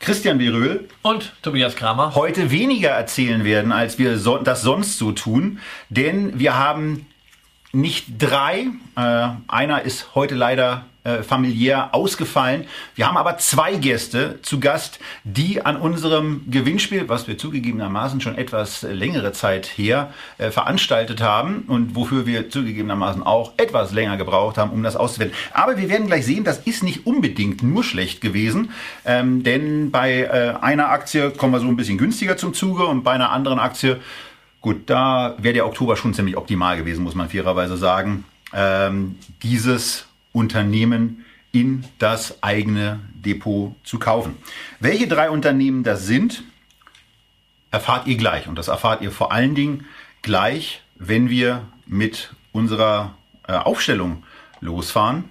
Christian Beröhl und Tobias Kramer. Heute weniger erzählen werden, als wir so, das sonst so tun, denn wir haben nicht drei, äh, einer ist heute leider äh, familiär ausgefallen. Wir haben aber zwei Gäste zu Gast, die an unserem Gewinnspiel, was wir zugegebenermaßen schon etwas längere Zeit her äh, veranstaltet haben und wofür wir zugegebenermaßen auch etwas länger gebraucht haben, um das auszuwählen. Aber wir werden gleich sehen, das ist nicht unbedingt nur schlecht gewesen, ähm, denn bei äh, einer Aktie kommen wir so ein bisschen günstiger zum Zuge und bei einer anderen Aktie Gut, da wäre der Oktober schon ziemlich optimal gewesen, muss man fairerweise sagen. Ähm, dieses Unternehmen in das eigene Depot zu kaufen. Welche drei Unternehmen das sind, erfahrt ihr gleich. Und das erfahrt ihr vor allen Dingen gleich, wenn wir mit unserer äh, Aufstellung losfahren.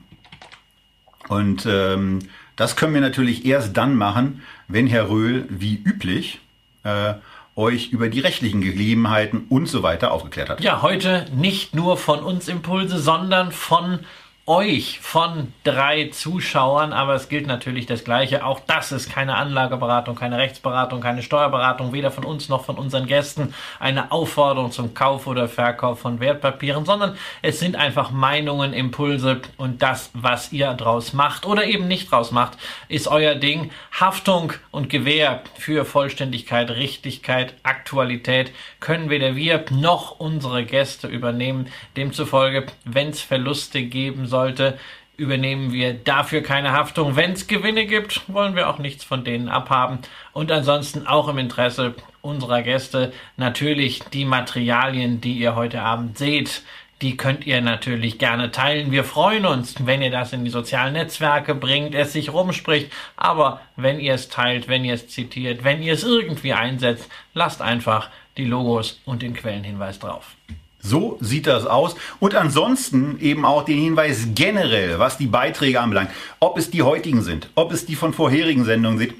Und ähm, das können wir natürlich erst dann machen, wenn Herr Röhl wie üblich äh, euch über die rechtlichen Gegebenheiten und so weiter aufgeklärt hat. Ja, heute nicht nur von uns Impulse, sondern von euch von drei Zuschauern, aber es gilt natürlich das Gleiche. Auch das ist keine Anlageberatung, keine Rechtsberatung, keine Steuerberatung, weder von uns noch von unseren Gästen eine Aufforderung zum Kauf oder Verkauf von Wertpapieren, sondern es sind einfach Meinungen, Impulse und das, was ihr draus macht oder eben nicht draus macht, ist euer Ding. Haftung und Gewähr für Vollständigkeit, Richtigkeit, Aktualität können weder wir noch unsere Gäste übernehmen. Demzufolge, wenn es Verluste geben sollte, übernehmen wir dafür keine Haftung. Wenn es Gewinne gibt, wollen wir auch nichts von denen abhaben. Und ansonsten auch im Interesse unserer Gäste natürlich die Materialien, die ihr heute Abend seht. Die könnt ihr natürlich gerne teilen. Wir freuen uns, wenn ihr das in die sozialen Netzwerke bringt, es sich rumspricht. Aber wenn ihr es teilt, wenn ihr es zitiert, wenn ihr es irgendwie einsetzt, lasst einfach die Logos und den Quellenhinweis drauf. So sieht das aus. Und ansonsten eben auch den Hinweis generell, was die Beiträge anbelangt. Ob es die heutigen sind, ob es die von vorherigen Sendungen sind.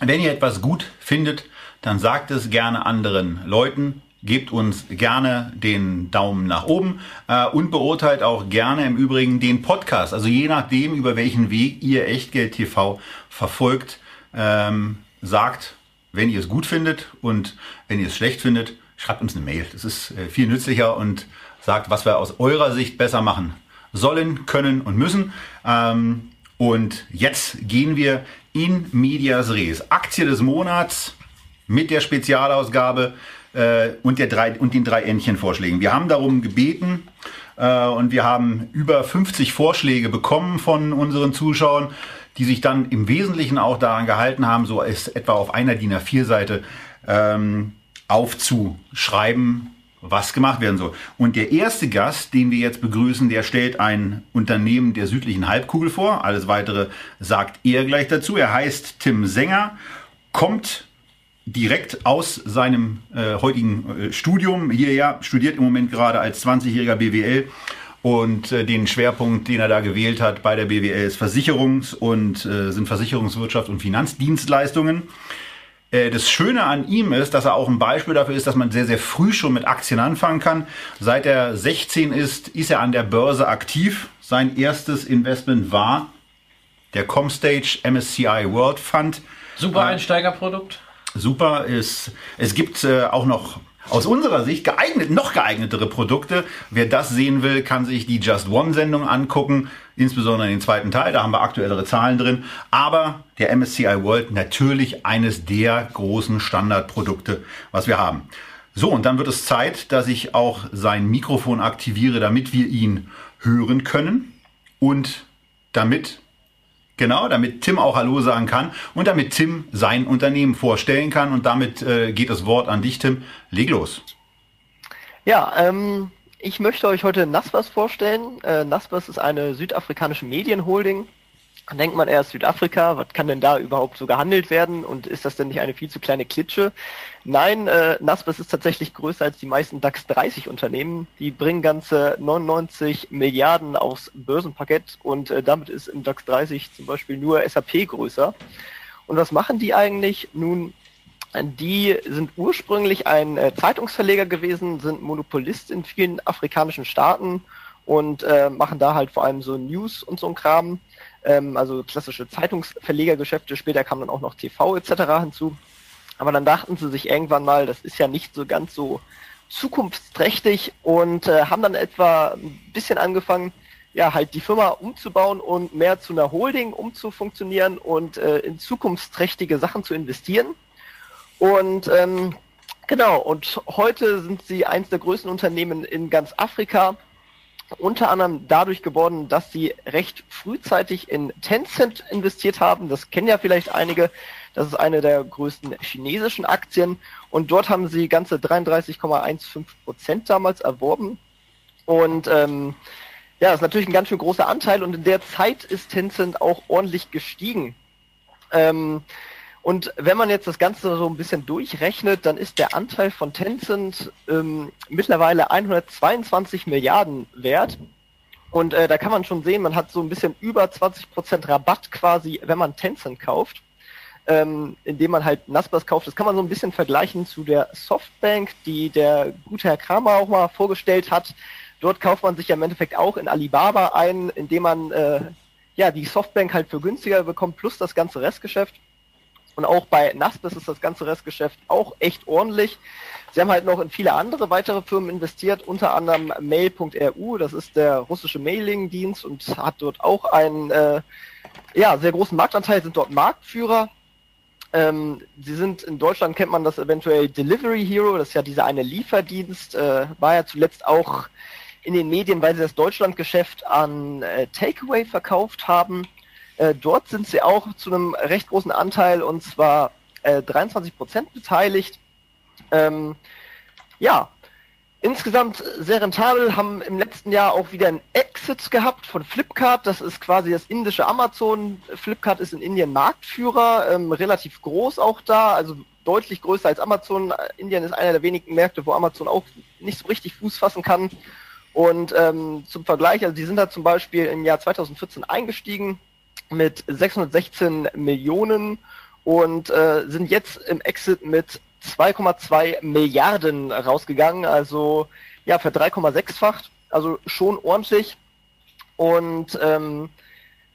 Wenn ihr etwas gut findet, dann sagt es gerne anderen Leuten. Gebt uns gerne den Daumen nach oben äh, und beurteilt auch gerne im Übrigen den Podcast. Also je nachdem, über welchen Weg ihr Echtgeld TV verfolgt, ähm, sagt, wenn ihr es gut findet und wenn ihr es schlecht findet, schreibt uns eine Mail. Das ist äh, viel nützlicher und sagt, was wir aus eurer Sicht besser machen sollen, können und müssen. Ähm, und jetzt gehen wir in Medias Res. Aktie des Monats mit der Spezialausgabe äh, und, der drei, und den drei Entchenvorschlägen. Wir haben darum gebeten äh, und wir haben über 50 Vorschläge bekommen von unseren Zuschauern, die sich dann im Wesentlichen auch daran gehalten haben, so ist etwa auf einer DIN A4-Seite ähm, aufzuschreiben, was gemacht werden soll. Und der erste Gast, den wir jetzt begrüßen, der stellt ein Unternehmen der südlichen Halbkugel vor. Alles weitere sagt er gleich dazu. Er heißt Tim Sänger, kommt direkt aus seinem äh, heutigen äh, Studium hierher, studiert im Moment gerade als 20-jähriger BWL und äh, den Schwerpunkt, den er da gewählt hat bei der BWL ist Versicherungs- und äh, sind Versicherungswirtschaft und Finanzdienstleistungen. Äh, das Schöne an ihm ist, dass er auch ein Beispiel dafür ist, dass man sehr, sehr früh schon mit Aktien anfangen kann. Seit er 16 ist, ist er an der Börse aktiv. Sein erstes Investment war der Comstage MSCI World Fund. Super Einsteigerprodukt. Super ist, es gibt äh, auch noch aus unserer Sicht geeignet, noch geeignetere Produkte. Wer das sehen will, kann sich die Just One Sendung angucken, insbesondere den zweiten Teil. Da haben wir aktuellere Zahlen drin. Aber der MSCI World natürlich eines der großen Standardprodukte, was wir haben. So, und dann wird es Zeit, dass ich auch sein Mikrofon aktiviere, damit wir ihn hören können und damit Genau, damit Tim auch Hallo sagen kann und damit Tim sein Unternehmen vorstellen kann. Und damit äh, geht das Wort an dich, Tim. Leg los. Ja, ähm, ich möchte euch heute Naspers vorstellen. Äh, Naspers ist eine südafrikanische Medienholding. Denkt man erst Südafrika, was kann denn da überhaupt so gehandelt werden und ist das denn nicht eine viel zu kleine Klitsche? Nein, äh, Naspers ist tatsächlich größer als die meisten DAX 30 Unternehmen. Die bringen ganze 99 Milliarden aufs Börsenpaket und äh, damit ist im DAX 30 zum Beispiel nur SAP größer. Und was machen die eigentlich? Nun, die sind ursprünglich ein äh, Zeitungsverleger gewesen, sind Monopolist in vielen afrikanischen Staaten und äh, machen da halt vor allem so News und so ein Kram ähm, also klassische Zeitungsverlegergeschäfte. Später kam dann auch noch TV etc. hinzu. Aber dann dachten sie sich irgendwann mal, das ist ja nicht so ganz so zukunftsträchtig und äh, haben dann etwa ein bisschen angefangen, ja, halt die Firma umzubauen und mehr zu einer Holding umzufunktionieren und äh, in zukunftsträchtige Sachen zu investieren. Und ähm, genau, und heute sind sie eins der größten Unternehmen in ganz Afrika unter anderem dadurch geworden, dass sie recht frühzeitig in Tencent investiert haben. Das kennen ja vielleicht einige. Das ist eine der größten chinesischen Aktien. Und dort haben sie ganze 33,15 Prozent damals erworben. Und ähm, ja, das ist natürlich ein ganz schön großer Anteil. Und in der Zeit ist Tencent auch ordentlich gestiegen. Ähm, und wenn man jetzt das Ganze so ein bisschen durchrechnet, dann ist der Anteil von Tencent ähm, mittlerweile 122 Milliarden wert. Und äh, da kann man schon sehen, man hat so ein bisschen über 20% Rabatt quasi, wenn man Tencent kauft, ähm, indem man halt Naspers kauft. Das kann man so ein bisschen vergleichen zu der Softbank, die der gute Herr Kramer auch mal vorgestellt hat. Dort kauft man sich ja im Endeffekt auch in Alibaba ein, indem man äh, ja die Softbank halt für günstiger bekommt, plus das ganze Restgeschäft. Und auch bei Naspers ist das ganze Restgeschäft auch echt ordentlich. Sie haben halt noch in viele andere weitere Firmen investiert, unter anderem Mail.ru, das ist der russische Mailing-Dienst und hat dort auch einen äh, ja, sehr großen Marktanteil, sind dort Marktführer. Ähm, sie sind in Deutschland kennt man das eventuell Delivery Hero, das ist ja dieser eine Lieferdienst, äh, war ja zuletzt auch in den Medien, weil sie das Deutschlandgeschäft an äh, Takeaway verkauft haben. Äh, dort sind sie auch zu einem recht großen Anteil und zwar äh, 23 Prozent beteiligt. Ähm, ja, insgesamt sehr rentabel, haben im letzten Jahr auch wieder ein Exit gehabt von Flipkart. Das ist quasi das indische Amazon. Flipkart ist in Indien Marktführer, ähm, relativ groß auch da, also deutlich größer als Amazon. Indien ist einer der wenigen Märkte, wo Amazon auch nicht so richtig Fuß fassen kann. Und ähm, zum Vergleich, also die sind da zum Beispiel im Jahr 2014 eingestiegen, mit 616 Millionen und äh, sind jetzt im Exit mit 2,2 Milliarden rausgegangen, also ja, für 3,6-facht, also schon ordentlich. Und ähm,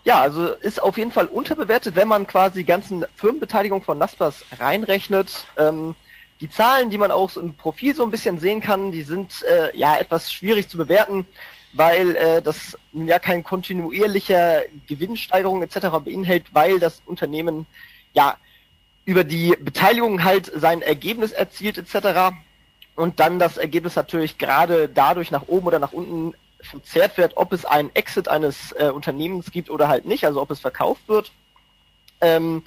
ja, also ist auf jeden Fall unterbewertet, wenn man quasi die ganzen Firmenbeteiligung von Naspers reinrechnet. Ähm, die Zahlen, die man auch im Profil so ein bisschen sehen kann, die sind äh, ja etwas schwierig zu bewerten weil äh, das ja kein kontinuierlicher Gewinnsteigerung etc. beinhält, weil das Unternehmen ja über die Beteiligung halt sein Ergebnis erzielt etc. Und dann das Ergebnis natürlich gerade dadurch nach oben oder nach unten verzerrt wird, ob es einen Exit eines äh, Unternehmens gibt oder halt nicht, also ob es verkauft wird. Ähm,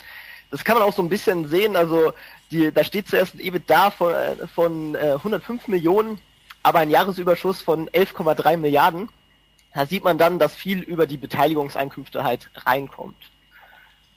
das kann man auch so ein bisschen sehen, also die, da steht zuerst ein EBITDA von, äh, von äh, 105 Millionen aber ein Jahresüberschuss von 11,3 Milliarden. Da sieht man dann, dass viel über die Beteiligungseinkünfte halt reinkommt.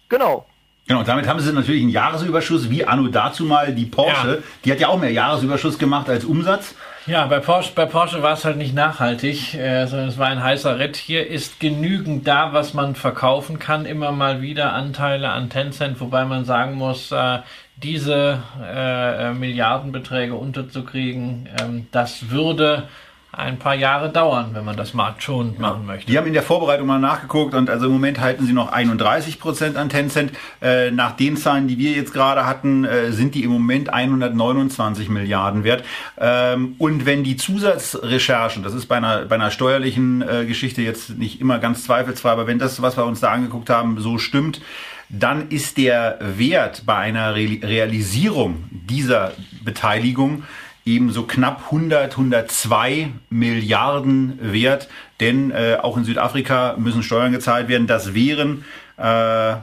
Genau. Genau, und damit haben sie natürlich einen Jahresüberschuss, wie Anno dazu mal die Porsche. Ja. Die hat ja auch mehr Jahresüberschuss gemacht als Umsatz. Ja, bei Porsche, bei Porsche war es halt nicht nachhaltig, äh, sondern es war ein heißer Ritt. Hier ist genügend da, was man verkaufen kann. Immer mal wieder Anteile an Tencent, wobei man sagen muss, äh, diese äh, äh, Milliardenbeträge unterzukriegen, ähm, das würde ein paar Jahre dauern, wenn man das marktschonend ja. machen möchte. Die haben in der Vorbereitung mal nachgeguckt und also im Moment halten sie noch 31 Prozent an Tencent. Äh, nach den Zahlen, die wir jetzt gerade hatten, äh, sind die im Moment 129 Milliarden wert. Ähm, und wenn die Zusatzrecherchen, das ist bei einer, bei einer steuerlichen äh, Geschichte jetzt nicht immer ganz zweifelsfrei, aber wenn das, was wir uns da angeguckt haben, so stimmt, dann ist der Wert bei einer Realisierung dieser Beteiligung eben so knapp 100, 102 Milliarden wert, denn äh, auch in Südafrika müssen Steuern gezahlt werden. Das wären äh,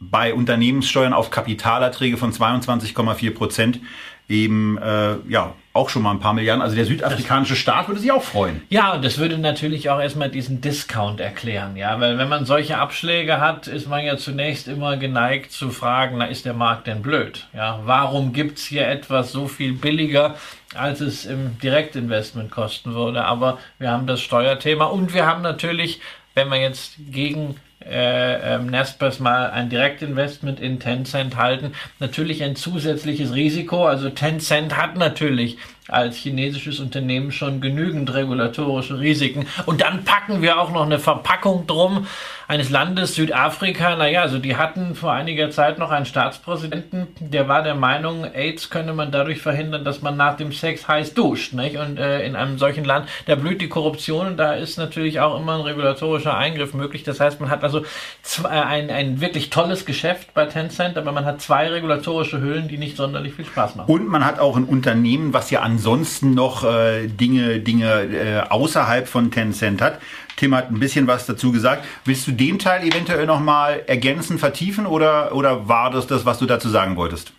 bei Unternehmenssteuern auf Kapitalerträge von 22,4 Prozent eben äh, ja auch schon mal ein paar Milliarden. Also der südafrikanische Staat würde sich auch freuen. Ja, und das würde natürlich auch erstmal diesen Discount erklären, ja, weil wenn man solche Abschläge hat, ist man ja zunächst immer geneigt zu fragen, na ist der Markt denn blöd? Ja, warum gibt's hier etwas so viel billiger, als es im Direktinvestment kosten würde? Aber wir haben das Steuerthema und wir haben natürlich, wenn wir jetzt gegen äh, ähm, Naspers mal ein Direktinvestment in Tencent halten, natürlich ein zusätzliches Risiko. Also Tencent hat natürlich als chinesisches Unternehmen schon genügend regulatorische Risiken. Und dann packen wir auch noch eine Verpackung drum eines Landes Südafrika. Naja, also die hatten vor einiger Zeit noch einen Staatspräsidenten, der war der Meinung, AIDS könne man dadurch verhindern, dass man nach dem Sex heiß duscht. Nicht? Und äh, in einem solchen Land, da blüht die Korruption und da ist natürlich auch immer ein regulatorischer Eingriff möglich. Das heißt, man hat also zwei, äh, ein, ein wirklich tolles Geschäft bei Tencent, aber man hat zwei regulatorische Hüllen, die nicht sonderlich viel Spaß machen. Und man hat auch ein Unternehmen, was ja ansonsten noch äh, Dinge, Dinge äh, außerhalb von Tencent hat. Tim hat ein bisschen was dazu gesagt. Willst du den Teil eventuell nochmal ergänzen, vertiefen oder, oder war das das, was du dazu sagen wolltest?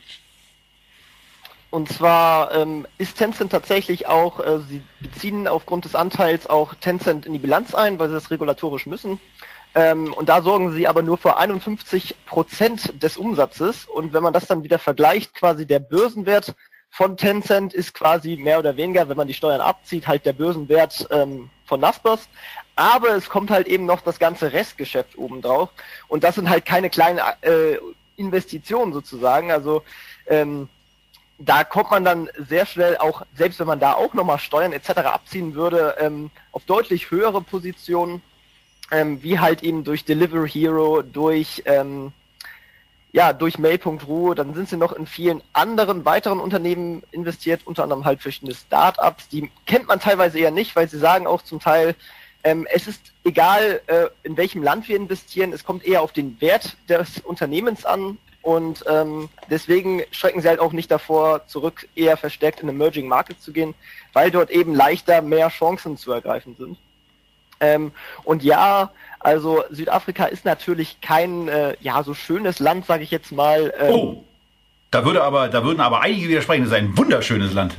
Und zwar ähm, ist Tencent tatsächlich auch, äh, sie beziehen aufgrund des Anteils auch Tencent in die Bilanz ein, weil sie das regulatorisch müssen. Ähm, und da sorgen sie aber nur für 51 Prozent des Umsatzes. Und wenn man das dann wieder vergleicht, quasi der Börsenwert von Tencent ist quasi mehr oder weniger, wenn man die Steuern abzieht, halt der Börsenwert ähm, von Naspers. Aber es kommt halt eben noch das ganze Restgeschäft obendrauf. Und das sind halt keine kleinen äh, Investitionen sozusagen. Also ähm, da kommt man dann sehr schnell auch, selbst wenn man da auch nochmal Steuern etc. abziehen würde, ähm, auf deutlich höhere Positionen, ähm, wie halt eben durch Delivery Hero, durch ähm, ja, durch Mail.ru, dann sind sie noch in vielen anderen weiteren Unternehmen investiert, unter anderem halt verschiedene Startups, die kennt man teilweise eher nicht, weil sie sagen auch zum Teil, ähm, es ist egal, äh, in welchem Land wir investieren, es kommt eher auf den Wert des Unternehmens an und ähm, deswegen schrecken sie halt auch nicht davor zurück, eher verstärkt in Emerging Markets zu gehen, weil dort eben leichter mehr Chancen zu ergreifen sind. Ähm, und ja, also Südafrika ist natürlich kein äh, ja so schönes Land, sage ich jetzt mal. Ähm, oh, da würde aber, da würden aber einige widersprechen. Das ist ein wunderschönes Land.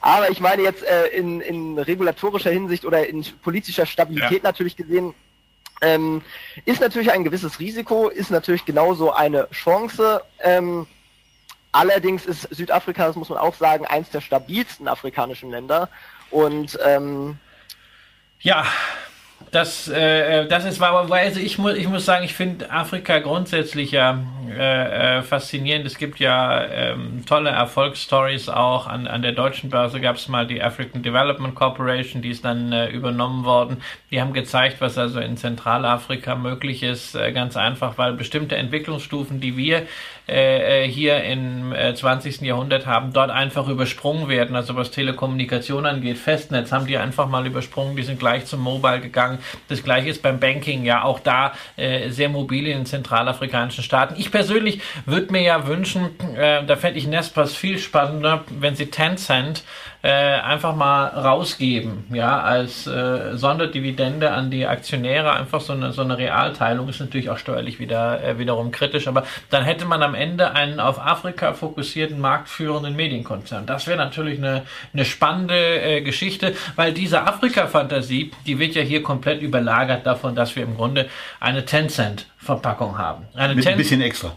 Aber ich meine jetzt äh, in, in regulatorischer Hinsicht oder in politischer Stabilität ja. natürlich gesehen, ähm, ist natürlich ein gewisses Risiko, ist natürlich genauso eine Chance. Ähm, allerdings ist Südafrika, das muss man auch sagen, eins der stabilsten afrikanischen Länder. Und ähm, ja, das, äh, das ist wahr, also ich muss, ich muss sagen, ich finde Afrika grundsätzlich ja äh, äh, faszinierend. Es gibt ja ähm, tolle Erfolgsstories auch. An, an der deutschen Börse gab es mal die African Development Corporation, die ist dann äh, übernommen worden. Die haben gezeigt, was also in Zentralafrika möglich ist. Äh, ganz einfach, weil bestimmte Entwicklungsstufen, die wir äh, äh hier im äh, 20. Jahrhundert haben, dort einfach übersprungen werden. Also was Telekommunikation angeht, Festnetz haben die einfach mal übersprungen, die sind gleich zum Mobile gegangen. Das gleiche ist beim Banking, ja auch da äh, sehr mobil in den zentralafrikanischen Staaten. Ich persönlich würde mir ja wünschen, äh, da fände ich Nespers viel spannender, wenn sie Tencent äh, einfach mal rausgeben, ja, als äh, Sonderdividende an die Aktionäre, einfach so eine, so eine Realteilung ist natürlich auch steuerlich wieder äh, wiederum kritisch, aber dann hätte man am Ende einen auf Afrika fokussierten, marktführenden Medienkonzern. Das wäre natürlich eine, eine spannende äh, Geschichte, weil diese Afrika-Fantasie, die wird ja hier komplett überlagert davon, dass wir im Grunde eine Tencent-Verpackung haben. Eine Mit ein bisschen extra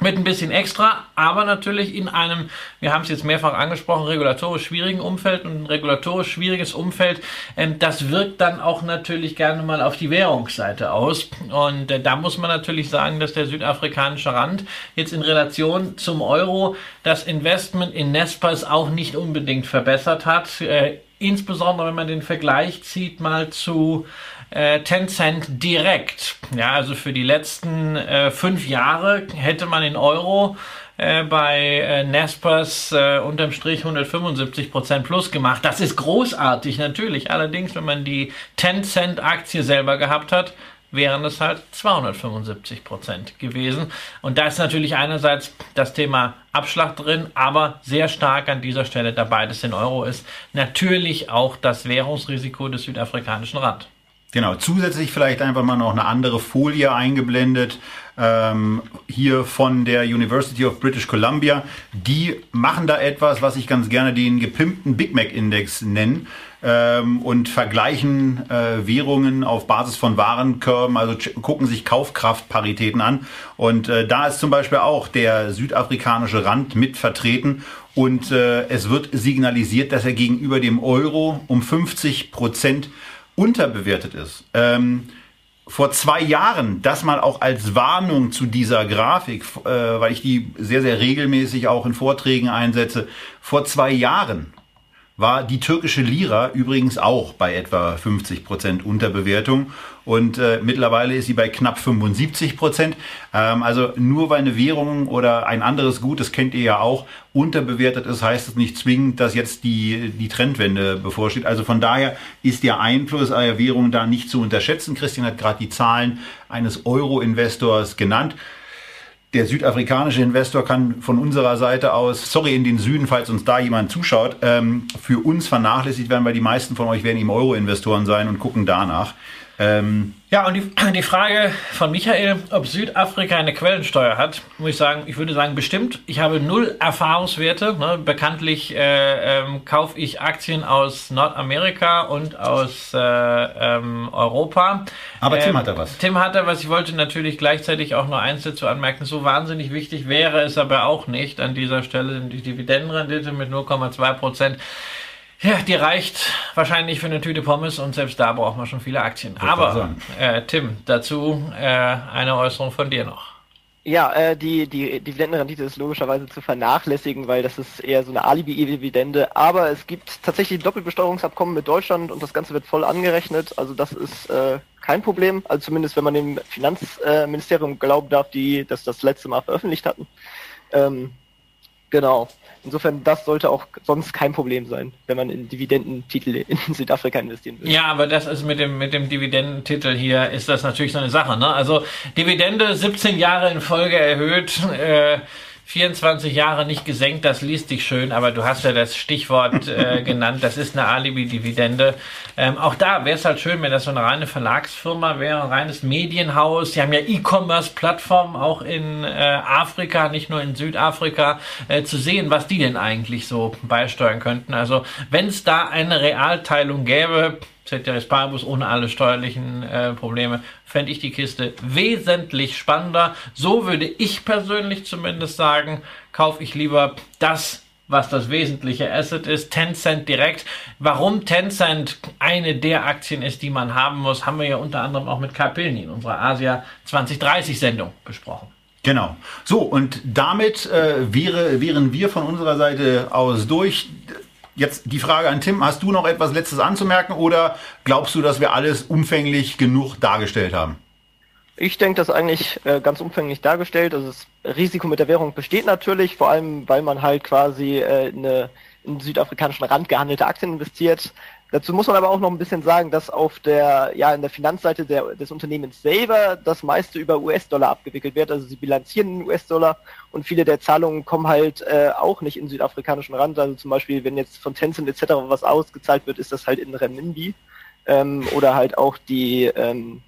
mit ein bisschen extra, aber natürlich in einem, wir haben es jetzt mehrfach angesprochen, regulatorisch schwierigen Umfeld und ein regulatorisch schwieriges Umfeld, ähm, das wirkt dann auch natürlich gerne mal auf die Währungsseite aus. Und äh, da muss man natürlich sagen, dass der südafrikanische Rand jetzt in Relation zum Euro das Investment in Nespas auch nicht unbedingt verbessert hat. Äh, insbesondere wenn man den Vergleich zieht mal zu äh, Tencent direkt. Ja, also für die letzten äh, fünf Jahre hätte man in Euro äh, bei äh, Naspers äh, unterm Strich 175 Prozent plus gemacht. Das ist großartig natürlich. Allerdings, wenn man die Tencent Aktie selber gehabt hat, wären es halt 275 Prozent gewesen. Und da ist natürlich einerseits das Thema Abschlag drin, aber sehr stark an dieser Stelle, da beides in Euro ist, natürlich auch das Währungsrisiko des südafrikanischen Rand. Genau, zusätzlich vielleicht einfach mal noch eine andere Folie eingeblendet, ähm, hier von der University of British Columbia. Die machen da etwas, was ich ganz gerne den gepimpten Big Mac Index nenne ähm, und vergleichen äh, Währungen auf Basis von Warenkörben, also gucken sich Kaufkraftparitäten an. Und äh, da ist zum Beispiel auch der südafrikanische Rand mit vertreten. Und äh, es wird signalisiert, dass er gegenüber dem Euro um 50 Prozent unterbewertet ist. Ähm, vor zwei Jahren, das mal auch als Warnung zu dieser Grafik, äh, weil ich die sehr, sehr regelmäßig auch in Vorträgen einsetze, vor zwei Jahren war die türkische Lira übrigens auch bei etwa 50 Prozent Unterbewertung und äh, mittlerweile ist sie bei knapp 75 Prozent. Ähm, also nur weil eine Währung oder ein anderes Gut, das kennt ihr ja auch, unterbewertet ist, heißt es nicht zwingend, dass jetzt die, die Trendwende bevorsteht. Also von daher ist der Einfluss einer Währung da nicht zu unterschätzen. Christian hat gerade die Zahlen eines Euro-Investors genannt. Der südafrikanische Investor kann von unserer Seite aus, sorry in den Süden, falls uns da jemand zuschaut, ähm, für uns vernachlässigt werden, weil die meisten von euch werden eben Euro-Investoren sein und gucken danach. Ähm, ja, und die, die Frage von Michael, ob Südafrika eine Quellensteuer hat, muss ich sagen, ich würde sagen, bestimmt. Ich habe null Erfahrungswerte. Ne? Bekanntlich äh, ähm, kaufe ich Aktien aus Nordamerika und aus äh, ähm, Europa. Aber Tim ähm, hat da was. Tim hat da was. Ich wollte natürlich gleichzeitig auch nur eins dazu anmerken. So wahnsinnig wichtig wäre es aber auch nicht an dieser Stelle die Dividendenrendite mit 0,2 Prozent. Ja, die reicht wahrscheinlich für eine Tüte Pommes und selbst da braucht man schon viele Aktien. Ich Aber äh, Tim, dazu äh, eine Äußerung von dir noch. Ja, äh, die, die Dividendenrendite ist logischerweise zu vernachlässigen, weil das ist eher so eine Alibi-Dividende. Aber es gibt tatsächlich Doppelbesteuerungsabkommen mit Deutschland und das Ganze wird voll angerechnet. Also das ist äh, kein Problem. Also zumindest wenn man dem Finanzministerium glauben darf, die das das letzte Mal veröffentlicht hatten. Ähm, genau. Insofern, das sollte auch sonst kein Problem sein, wenn man in Dividendentitel in Südafrika investieren will. Ja, aber das ist mit dem, mit dem Dividendentitel hier, ist das natürlich so eine Sache. Ne? Also Dividende 17 Jahre in Folge erhöht. Äh, 24 Jahre nicht gesenkt, das liest dich schön, aber du hast ja das Stichwort äh, genannt, das ist eine Alibi-Dividende. Ähm, auch da wäre es halt schön, wenn das so eine reine Verlagsfirma wäre, ein reines Medienhaus. Sie haben ja E-Commerce-Plattformen auch in äh, Afrika, nicht nur in Südafrika, äh, zu sehen, was die denn eigentlich so beisteuern könnten. Also wenn es da eine Realteilung gäbe, Ceteris Paribus ohne alle steuerlichen äh, Probleme, fände ich die Kiste wesentlich spannender. So würde ich persönlich zumindest sagen, kaufe ich lieber das, was das wesentliche Asset ist, Tencent direkt. Warum Tencent eine der Aktien ist, die man haben muss, haben wir ja unter anderem auch mit Kapilni in unserer Asia 2030 Sendung besprochen. Genau. So, und damit äh, wäre, wären wir von unserer Seite aus durch. Jetzt die Frage an Tim, hast du noch etwas Letztes anzumerken oder glaubst du, dass wir alles umfänglich genug dargestellt haben? Ich denke, das eigentlich äh, ganz umfänglich dargestellt. Also das Risiko mit der Währung besteht natürlich, vor allem weil man halt quasi äh, eine in südafrikanischen Rand gehandelte Aktien investiert. Dazu muss man aber auch noch ein bisschen sagen, dass auf der, ja, in der Finanzseite der, des Unternehmens selber das meiste über US-Dollar abgewickelt wird. Also sie bilanzieren in US-Dollar und viele der Zahlungen kommen halt äh, auch nicht in südafrikanischen Rand. Also zum Beispiel, wenn jetzt von Tencent etc. was ausgezahlt wird, ist das halt in Renminbi. Ähm, oder halt auch die, ähm,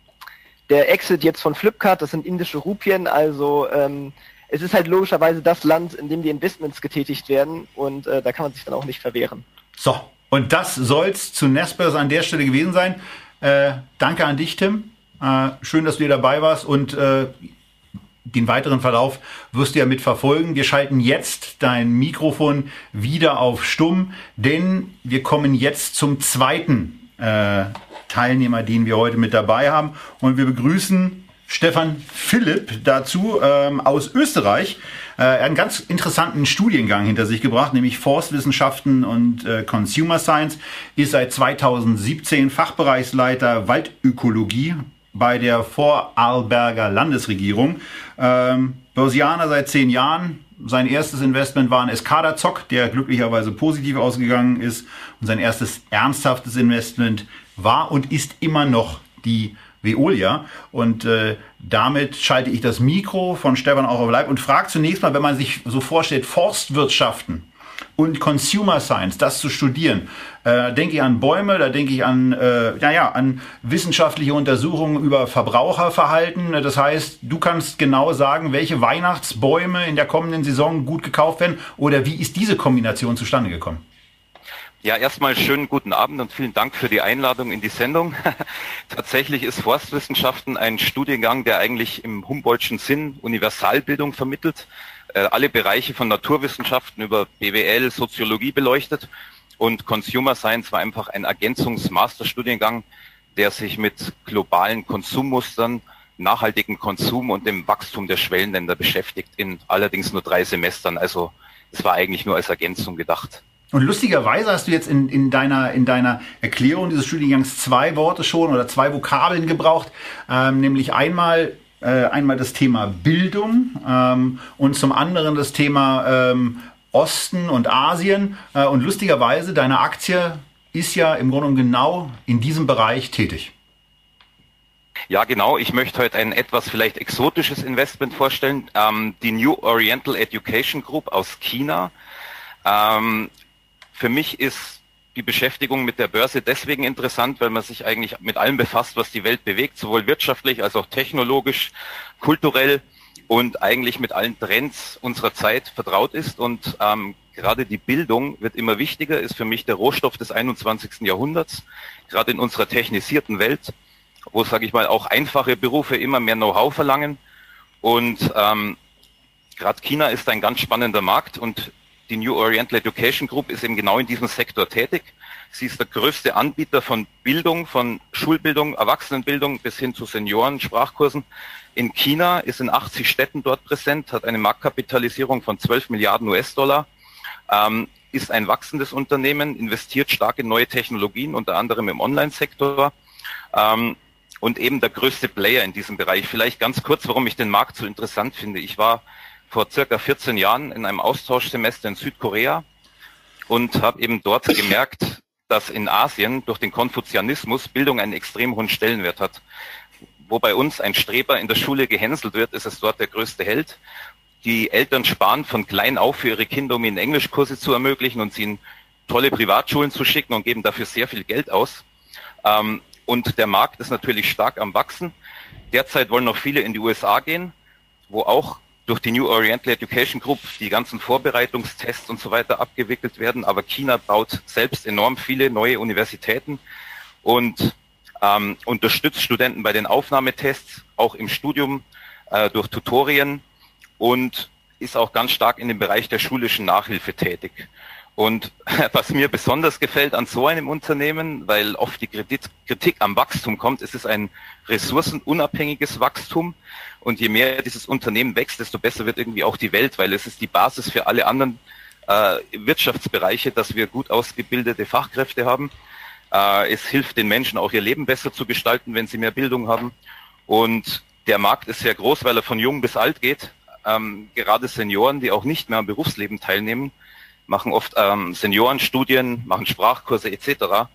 der Exit jetzt von Flipkart, das sind indische Rupien, also ähm, es ist halt logischerweise das Land, in dem die Investments getätigt werden und äh, da kann man sich dann auch nicht verwehren. So, und das soll's zu Nespers an der Stelle gewesen sein. Äh, danke an dich, Tim. Äh, schön, dass du hier dabei warst und äh, den weiteren Verlauf wirst du ja mitverfolgen. Wir schalten jetzt dein Mikrofon wieder auf stumm, denn wir kommen jetzt zum zweiten äh, Teilnehmer, den wir heute mit dabei haben. Und wir begrüßen Stefan Philipp dazu ähm, aus Österreich. Äh, er hat einen ganz interessanten Studiengang hinter sich gebracht, nämlich Forstwissenschaften und äh, Consumer Science, ist seit 2017 Fachbereichsleiter Waldökologie bei der Vorarlberger Landesregierung. Ähm, Börsianer seit zehn Jahren. Sein erstes Investment war ein Escada Zock, der glücklicherweise positiv ausgegangen ist. Und sein erstes ernsthaftes Investment war und ist immer noch die Veolia. Und äh, damit schalte ich das Mikro von Stefan auch auf Leib und frage zunächst mal, wenn man sich so vorstellt, Forstwirtschaften und Consumer Science, das zu studieren. Äh, denke ich an Bäume, da denke ich an, äh, ja, ja, an wissenschaftliche Untersuchungen über Verbraucherverhalten. Das heißt, du kannst genau sagen, welche Weihnachtsbäume in der kommenden Saison gut gekauft werden oder wie ist diese Kombination zustande gekommen? Ja, erstmal schönen guten Abend und vielen Dank für die Einladung in die Sendung. Tatsächlich ist Forstwissenschaften ein Studiengang, der eigentlich im Humboldtschen Sinn Universalbildung vermittelt, äh, alle Bereiche von Naturwissenschaften über BWL, Soziologie beleuchtet und Consumer Science war einfach ein Ergänzungsmasterstudiengang, der sich mit globalen Konsummustern, nachhaltigen Konsum und dem Wachstum der Schwellenländer beschäftigt, in allerdings nur drei Semestern. Also es war eigentlich nur als Ergänzung gedacht. Und lustigerweise hast du jetzt in, in, deiner, in deiner Erklärung dieses Studiengangs zwei Worte schon oder zwei Vokabeln gebraucht, ähm, nämlich einmal äh, einmal das Thema Bildung ähm, und zum anderen das Thema ähm, Osten und Asien. Äh, und lustigerweise, deine Aktie ist ja im Grunde genau in diesem Bereich tätig. Ja, genau. Ich möchte heute ein etwas vielleicht exotisches Investment vorstellen. Ähm, die New Oriental Education Group aus China. Ähm, für mich ist die Beschäftigung mit der Börse deswegen interessant, weil man sich eigentlich mit allem befasst, was die Welt bewegt, sowohl wirtschaftlich als auch technologisch, kulturell und eigentlich mit allen Trends unserer Zeit vertraut ist. Und ähm, gerade die Bildung wird immer wichtiger, ist für mich der Rohstoff des 21. Jahrhunderts, gerade in unserer technisierten Welt, wo, sage ich mal, auch einfache Berufe immer mehr Know-how verlangen. Und ähm, gerade China ist ein ganz spannender Markt und die New Oriental Education Group ist eben genau in diesem Sektor tätig. Sie ist der größte Anbieter von Bildung, von Schulbildung, Erwachsenenbildung bis hin zu Senioren, Sprachkursen in China, ist in 80 Städten dort präsent, hat eine Marktkapitalisierung von 12 Milliarden US-Dollar, ähm, ist ein wachsendes Unternehmen, investiert stark in neue Technologien, unter anderem im Online-Sektor. Ähm, und eben der größte Player in diesem Bereich. Vielleicht ganz kurz, warum ich den Markt so interessant finde. Ich war vor circa 14 Jahren in einem Austauschsemester in Südkorea und habe eben dort gemerkt, dass in Asien durch den Konfuzianismus Bildung einen extrem hohen Stellenwert hat. Wo bei uns ein Streber in der Schule gehänselt wird, ist es dort der größte Held. Die Eltern sparen von klein auf für ihre Kinder, um ihnen Englischkurse zu ermöglichen und sie in tolle Privatschulen zu schicken und geben dafür sehr viel Geld aus. Ähm, und der Markt ist natürlich stark am Wachsen. Derzeit wollen noch viele in die USA gehen, wo auch durch die New Oriental Education Group die ganzen Vorbereitungstests und so weiter abgewickelt werden. Aber China baut selbst enorm viele neue Universitäten und ähm, unterstützt Studenten bei den Aufnahmetests, auch im Studium äh, durch Tutorien und ist auch ganz stark in dem Bereich der schulischen Nachhilfe tätig. Und was mir besonders gefällt an so einem Unternehmen, weil oft die Kritik am Wachstum kommt, ist es ein ressourcenunabhängiges Wachstum. Und je mehr dieses Unternehmen wächst, desto besser wird irgendwie auch die Welt, weil es ist die Basis für alle anderen äh, Wirtschaftsbereiche, dass wir gut ausgebildete Fachkräfte haben. Äh, es hilft den Menschen auch ihr Leben besser zu gestalten, wenn sie mehr Bildung haben. Und der Markt ist sehr groß, weil er von jung bis alt geht. Ähm, gerade Senioren, die auch nicht mehr am Berufsleben teilnehmen, machen oft ähm, Seniorenstudien, machen Sprachkurse etc.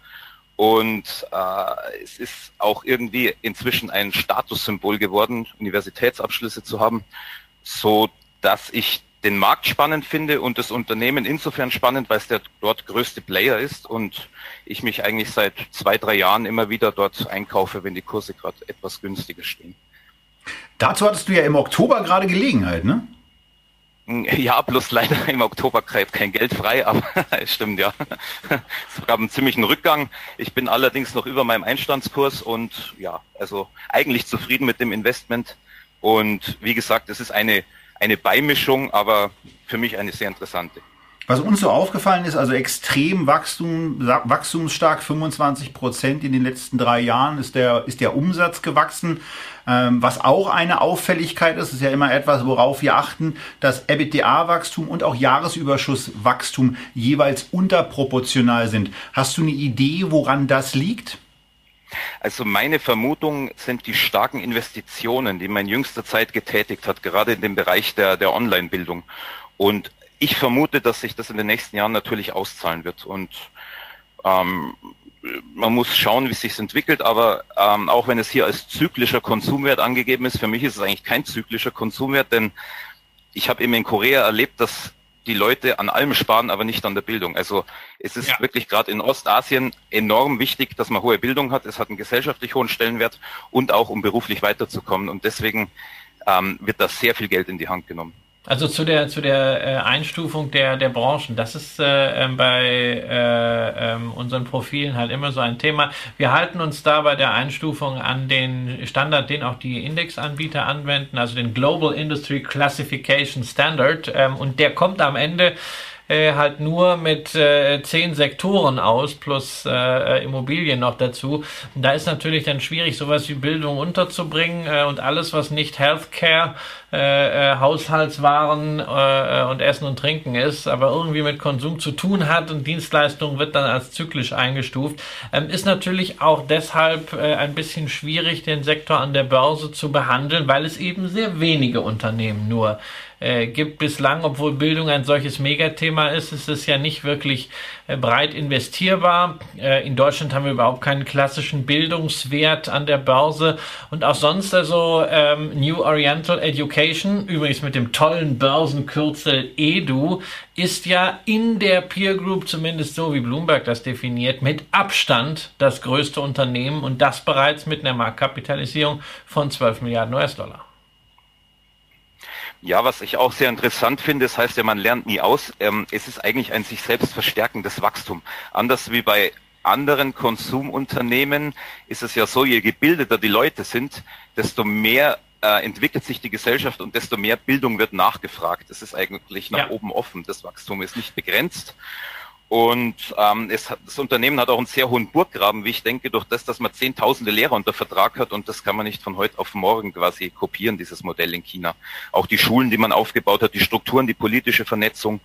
Und äh, es ist auch irgendwie inzwischen ein Statussymbol geworden, Universitätsabschlüsse zu haben, so dass ich den Markt spannend finde und das Unternehmen insofern spannend, weil es der dort größte Player ist und ich mich eigentlich seit zwei, drei Jahren immer wieder dort einkaufe, wenn die Kurse gerade etwas günstiger stehen. Dazu hattest du ja im Oktober gerade Gelegenheit, ne? Ja, bloß leider im Oktober kein Geld frei, aber es stimmt ja. Es gab einen ziemlichen Rückgang. Ich bin allerdings noch über meinem Einstandskurs und ja, also eigentlich zufrieden mit dem Investment. Und wie gesagt, es ist eine, eine Beimischung, aber für mich eine sehr interessante. Was uns so aufgefallen ist, also extrem Wachstum, wachstumsstark, 25 Prozent in den letzten drei Jahren ist der, ist der Umsatz gewachsen. Ähm, was auch eine Auffälligkeit ist, ist ja immer etwas, worauf wir achten, dass EBITDA-Wachstum und auch Jahresüberschusswachstum jeweils unterproportional sind. Hast du eine Idee, woran das liegt? Also meine Vermutung sind die starken Investitionen, die man in jüngster Zeit getätigt hat, gerade in dem Bereich der, der Online-Bildung. Und ich vermute, dass sich das in den nächsten Jahren natürlich auszahlen wird. Und ähm, man muss schauen, wie es sich entwickelt, aber ähm, auch wenn es hier als zyklischer Konsumwert angegeben ist, für mich ist es eigentlich kein zyklischer Konsumwert, denn ich habe eben in Korea erlebt, dass die Leute an allem sparen, aber nicht an der Bildung. Also es ist ja. wirklich gerade in Ostasien enorm wichtig, dass man hohe Bildung hat. Es hat einen gesellschaftlich hohen Stellenwert und auch um beruflich weiterzukommen. Und deswegen ähm, wird da sehr viel Geld in die Hand genommen. Also zu der zu der äh, Einstufung der der Branchen, das ist äh, ähm, bei äh, äh, unseren Profilen halt immer so ein Thema. Wir halten uns da bei der Einstufung an den Standard, den auch die Indexanbieter anwenden, also den Global Industry Classification Standard, ähm, und der kommt am Ende äh, halt nur mit äh, zehn Sektoren aus, plus äh, Immobilien noch dazu. Und da ist natürlich dann schwierig, sowas wie Bildung unterzubringen äh, und alles, was nicht Healthcare, äh, äh, Haushaltswaren äh, und Essen und Trinken ist, aber irgendwie mit Konsum zu tun hat und Dienstleistung wird dann als zyklisch eingestuft, ähm, ist natürlich auch deshalb äh, ein bisschen schwierig, den Sektor an der Börse zu behandeln, weil es eben sehr wenige Unternehmen nur äh, gibt bislang, obwohl Bildung ein solches Megathema ist, ist es ja nicht wirklich äh, breit investierbar. Äh, in Deutschland haben wir überhaupt keinen klassischen Bildungswert an der Börse und auch sonst also ähm, New Oriental Education, übrigens mit dem tollen Börsenkürzel EDU, ist ja in der Peer Group, zumindest so wie Bloomberg das definiert, mit Abstand das größte Unternehmen und das bereits mit einer Marktkapitalisierung von 12 Milliarden US-Dollar. Ja, was ich auch sehr interessant finde, das heißt ja, man lernt nie aus. Ähm, es ist eigentlich ein sich selbst verstärkendes Wachstum. Anders wie bei anderen Konsumunternehmen ist es ja so, je gebildeter die Leute sind, desto mehr äh, entwickelt sich die Gesellschaft und desto mehr Bildung wird nachgefragt. Das ist eigentlich nach ja. oben offen. Das Wachstum ist nicht begrenzt. Und ähm, es hat, das Unternehmen hat auch einen sehr hohen Burggraben, wie ich denke, durch das, dass man zehntausende Lehrer unter Vertrag hat und das kann man nicht von heute auf morgen quasi kopieren, dieses Modell in China. Auch die Schulen, die man aufgebaut hat, die Strukturen, die politische Vernetzung.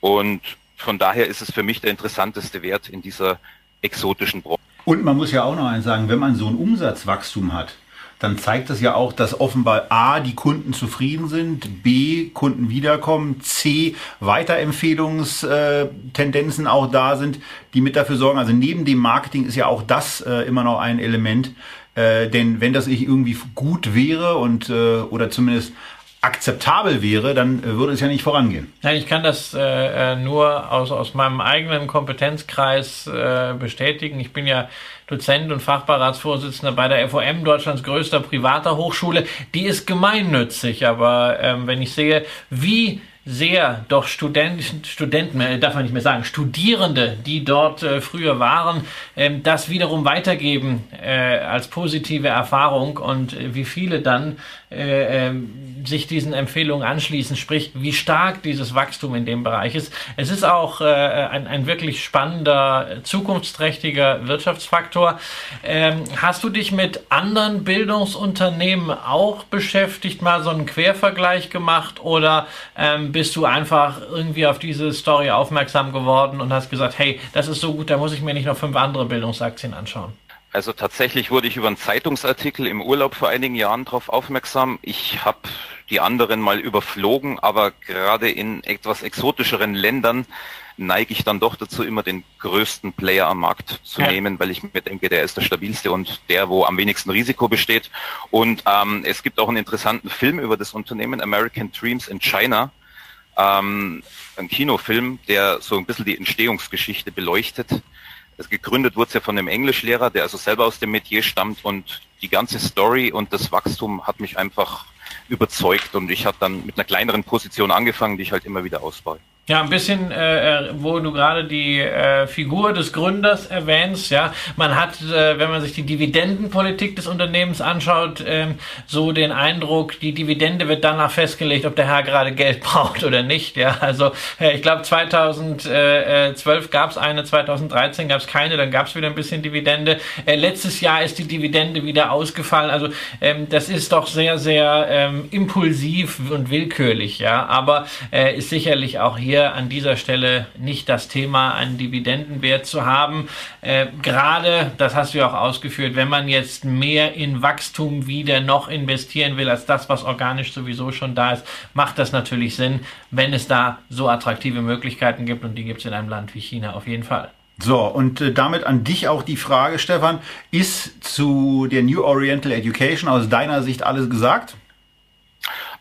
Und von daher ist es für mich der interessanteste Wert in dieser exotischen Branche. Und man muss ja auch noch eins sagen, wenn man so ein Umsatzwachstum hat, dann zeigt das ja auch, dass offenbar A, die Kunden zufrieden sind, B, Kunden wiederkommen, C, Weiterempfehlungstendenzen auch da sind, die mit dafür sorgen. Also neben dem Marketing ist ja auch das äh, immer noch ein Element. Äh, denn wenn das irgendwie gut wäre und äh, oder zumindest akzeptabel wäre, dann äh, würde es ja nicht vorangehen. Nein, ich kann das äh, äh, nur aus, aus meinem eigenen Kompetenzkreis äh, bestätigen. Ich bin ja Dozent und Fachbeiratsvorsitzender bei der FOM, Deutschlands größter privater Hochschule. Die ist gemeinnützig, aber ähm, wenn ich sehe, wie sehr doch Studenten, Studenten, äh, darf man nicht mehr sagen, Studierende, die dort äh, früher waren, ähm, das wiederum weitergeben äh, als positive Erfahrung und äh, wie viele dann äh, ähm, sich diesen Empfehlungen anschließen, sprich, wie stark dieses Wachstum in dem Bereich ist. Es ist auch äh, ein, ein wirklich spannender, zukunftsträchtiger Wirtschaftsfaktor. Ähm, hast du dich mit anderen Bildungsunternehmen auch beschäftigt, mal so einen Quervergleich gemacht oder ähm, bist du einfach irgendwie auf diese Story aufmerksam geworden und hast gesagt, hey, das ist so gut, da muss ich mir nicht noch fünf andere Bildungsaktien anschauen? Also tatsächlich wurde ich über einen Zeitungsartikel im Urlaub vor einigen Jahren darauf aufmerksam. Ich habe die anderen mal überflogen, aber gerade in etwas exotischeren Ländern neige ich dann doch dazu, immer den größten Player am Markt zu ja. nehmen, weil ich mir denke, der ist der stabilste und der, wo am wenigsten Risiko besteht. Und ähm, es gibt auch einen interessanten Film über das Unternehmen American Dreams in China, ähm, ein Kinofilm, der so ein bisschen die Entstehungsgeschichte beleuchtet. Also gegründet wurde es ja von einem Englischlehrer, der also selber aus dem Metier stammt und die ganze Story und das Wachstum hat mich einfach überzeugt und ich habe dann mit einer kleineren Position angefangen, die ich halt immer wieder ausbaue. Ja, ein bisschen, äh, äh, wo du gerade die äh, Figur des Gründers erwähnst, ja, man hat, äh, wenn man sich die Dividendenpolitik des Unternehmens anschaut, ähm, so den Eindruck, die Dividende wird danach festgelegt, ob der Herr gerade Geld braucht oder nicht, ja, also äh, ich glaube 2012 gab es eine, 2013 gab es keine, dann gab es wieder ein bisschen Dividende. Äh, letztes Jahr ist die Dividende wieder ausgefallen, also ähm, das ist doch sehr, sehr ähm, impulsiv und willkürlich, ja, aber äh, ist sicherlich auch hier an dieser Stelle nicht das Thema, einen Dividendenwert zu haben. Äh, gerade, das hast du ja auch ausgeführt, wenn man jetzt mehr in Wachstum wieder noch investieren will, als das, was organisch sowieso schon da ist, macht das natürlich Sinn, wenn es da so attraktive Möglichkeiten gibt und die gibt es in einem Land wie China auf jeden Fall. So, und äh, damit an dich auch die Frage, Stefan, ist zu der New Oriental Education aus deiner Sicht alles gesagt?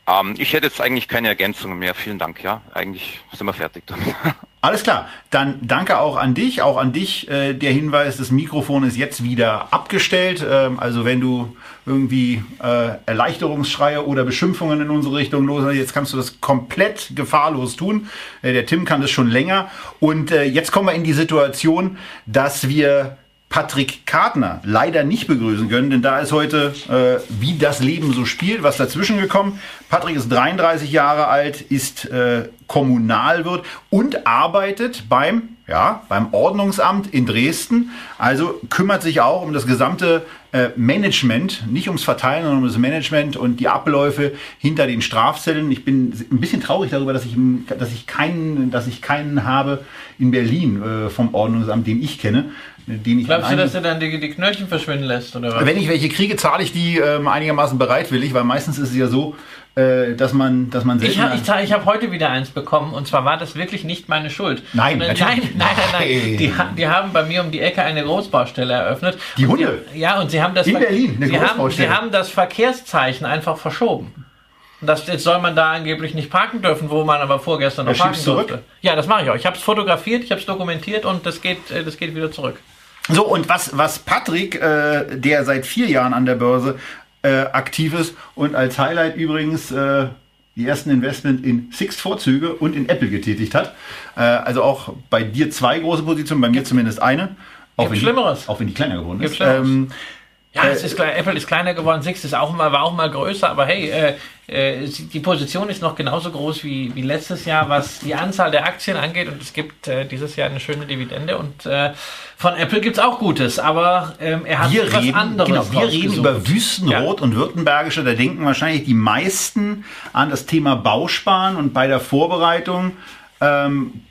Ähm, ich hätte jetzt eigentlich keine Ergänzungen mehr. Vielen Dank. Ja, eigentlich sind wir fertig damit. Alles klar. Dann danke auch an dich, auch an dich. Äh, der Hinweis, das Mikrofon ist jetzt wieder abgestellt. Ähm, also wenn du irgendwie äh, Erleichterungsschreie oder Beschimpfungen in unsere Richtung los jetzt kannst du das komplett gefahrlos tun. Äh, der Tim kann das schon länger. Und äh, jetzt kommen wir in die Situation, dass wir Patrick Kartner leider nicht begrüßen können, denn da ist heute, äh, wie das Leben so spielt, was dazwischen gekommen. Patrick ist 33 Jahre alt, ist äh, Kommunalwirt und arbeitet beim, ja, beim Ordnungsamt in Dresden. Also kümmert sich auch um das gesamte äh, Management, nicht ums Verteilen, sondern um das Management und die Abläufe hinter den Strafzellen. Ich bin ein bisschen traurig darüber, dass ich, dass ich keinen, dass ich keinen habe in Berlin äh, vom Ordnungsamt, den ich kenne den ich Glaubst du, dass er dann die, die Knöllchen verschwinden lässt? Oder was? Wenn ich welche kriege, zahle ich die ähm, einigermaßen bereitwillig, weil meistens ist es ja so, äh, dass man, dass man Ich habe ich, ich hab heute wieder eins bekommen und zwar war das wirklich nicht meine Schuld. Nein, nein, nein, nein, nein, Die, die, haben bei mir um die Ecke eine Großbaustelle eröffnet. Die Hunde? Sie, ja, und sie haben das in Berlin eine sie Großbaustelle. Haben, sie haben das Verkehrszeichen einfach verschoben. Das, jetzt soll man da angeblich nicht parken dürfen, wo man aber vorgestern noch parken durfte. Ja, das mache ich auch. Ich habe es fotografiert, ich habe es dokumentiert und das geht, äh, das geht wieder zurück. So, und was, was Patrick, äh, der seit vier Jahren an der Börse äh, aktiv ist und als Highlight übrigens äh, die ersten Investment in Sixt-Vorzüge und in Apple getätigt hat. Äh, also auch bei dir zwei große Positionen, bei mir zumindest eine. Auch wenn, Schlimmeres. Die, auch wenn die kleiner geworden ist. Ähm, ja, es ist, Apple ist kleiner geworden, Six ist auch mal, war auch mal größer, aber hey, äh, äh, die Position ist noch genauso groß wie, wie letztes Jahr, was die Anzahl der Aktien angeht. Und es gibt äh, dieses Jahr eine schöne Dividende und äh, von Apple gibt es auch Gutes, aber ähm, er hat wir was reden, anderes Genau, wir reden über Wüstenrot ja. und Württembergische, da denken wahrscheinlich die meisten an das Thema Bausparen und bei der Vorbereitung ähm,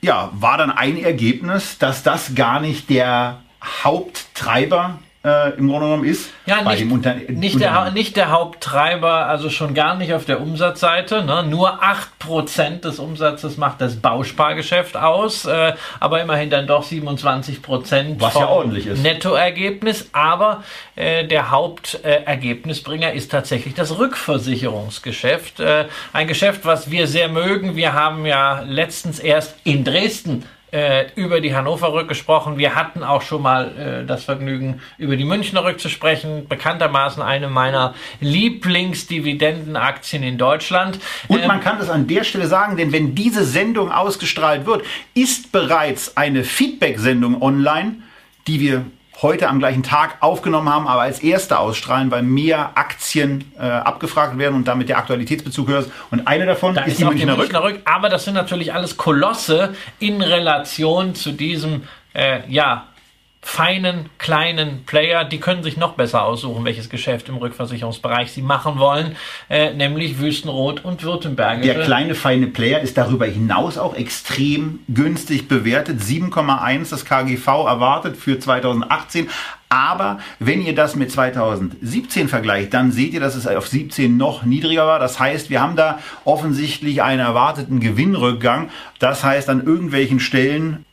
ja, war dann ein Ergebnis, dass das gar nicht der Haupttreiber äh, im Grunde genommen ist. Ja, nicht, nicht, der, nicht der Haupttreiber, also schon gar nicht auf der Umsatzseite. Ne? Nur 8% des Umsatzes macht das Bauspargeschäft aus, äh, aber immerhin dann doch 27% Was ja ordentlich ist. Nettoergebnis. Aber äh, der Hauptergebnisbringer ist tatsächlich das Rückversicherungsgeschäft. Äh, ein Geschäft, was wir sehr mögen. Wir haben ja letztens erst in Dresden äh, über die Hannover Rück gesprochen. Wir hatten auch schon mal äh, das Vergnügen, über die Münchner Rück zu sprechen. Bekanntermaßen eine meiner Lieblingsdividendenaktien in Deutschland. Und man ähm, kann das an der Stelle sagen, denn wenn diese Sendung ausgestrahlt wird, ist bereits eine Feedback-Sendung online, die wir heute am gleichen Tag aufgenommen haben, aber als erste ausstrahlen, weil mehr Aktien äh, abgefragt werden und damit der Aktualitätsbezug höher ist. Und eine davon da ist, ist die Münchner, die Münchner Rück. Rück. Aber das sind natürlich alles Kolosse in Relation zu diesem äh, ja, feinen, kleinen Player, die können sich noch besser aussuchen, welches Geschäft im Rückversicherungsbereich sie machen wollen, äh, nämlich Wüstenrot und Württemberg. Der kleine, feine Player ist darüber hinaus auch extrem günstig bewertet. 7,1 das KGV erwartet für 2018. Aber wenn ihr das mit 2017 vergleicht, dann seht ihr, dass es auf 17 noch niedriger war. Das heißt, wir haben da offensichtlich einen erwarteten Gewinnrückgang. Das heißt, an irgendwelchen Stellen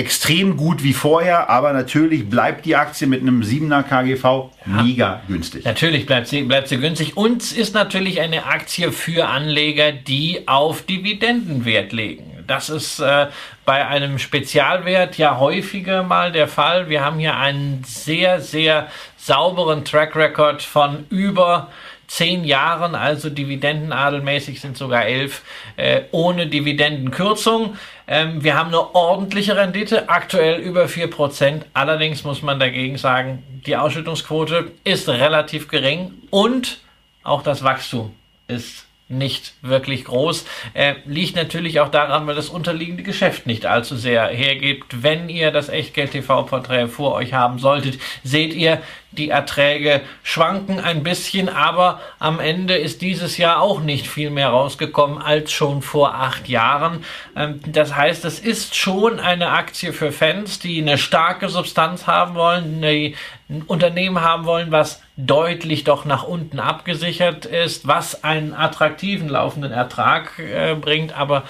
extrem gut wie vorher, aber natürlich bleibt die Aktie mit einem 7er KGV ja. mega günstig. Natürlich bleibt sie, bleibt sie günstig und es ist natürlich eine Aktie für Anleger, die auf Dividendenwert legen. Das ist äh, bei einem Spezialwert ja häufiger mal der Fall. Wir haben hier einen sehr, sehr sauberen Track Record von über zehn Jahren, also dividendenadelmäßig sind sogar elf, äh, ohne Dividendenkürzung. Ähm, wir haben eine ordentliche Rendite, aktuell über vier Prozent. Allerdings muss man dagegen sagen, die Ausschüttungsquote ist relativ gering und auch das Wachstum ist nicht wirklich groß. Äh, liegt natürlich auch daran, weil das unterliegende Geschäft nicht allzu sehr hergibt. Wenn ihr das Echtgeld-TV-Porträt vor euch haben solltet, seht ihr, die Erträge schwanken ein bisschen, aber am Ende ist dieses Jahr auch nicht viel mehr rausgekommen als schon vor acht Jahren. Ähm, das heißt, es ist schon eine Aktie für Fans, die eine starke Substanz haben wollen, die ein Unternehmen haben wollen, was deutlich doch nach unten abgesichert ist, was einen attraktiven laufenden Ertrag äh, bringt, aber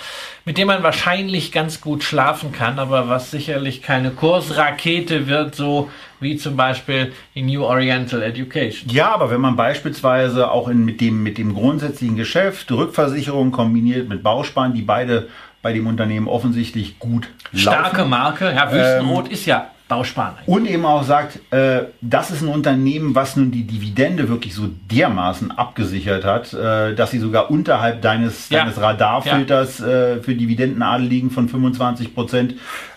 mit dem man wahrscheinlich ganz gut schlafen kann, aber was sicherlich keine Kursrakete wird, so wie zum Beispiel die New Oriental Education. Ja, aber wenn man beispielsweise auch in, mit, dem, mit dem grundsätzlichen Geschäft, Rückversicherung kombiniert mit Bausparen, die beide bei dem Unternehmen offensichtlich gut Starke laufen. Marke. Ja, Wüstenrot ist ja Bausparen. Und eben auch sagt, äh, das ist ein Unternehmen, was nun die Dividende wirklich so dermaßen abgesichert hat, äh, dass sie sogar unterhalb deines, Ja. deines Radarfilters äh, für Dividendenadel liegen von 25 Prozent.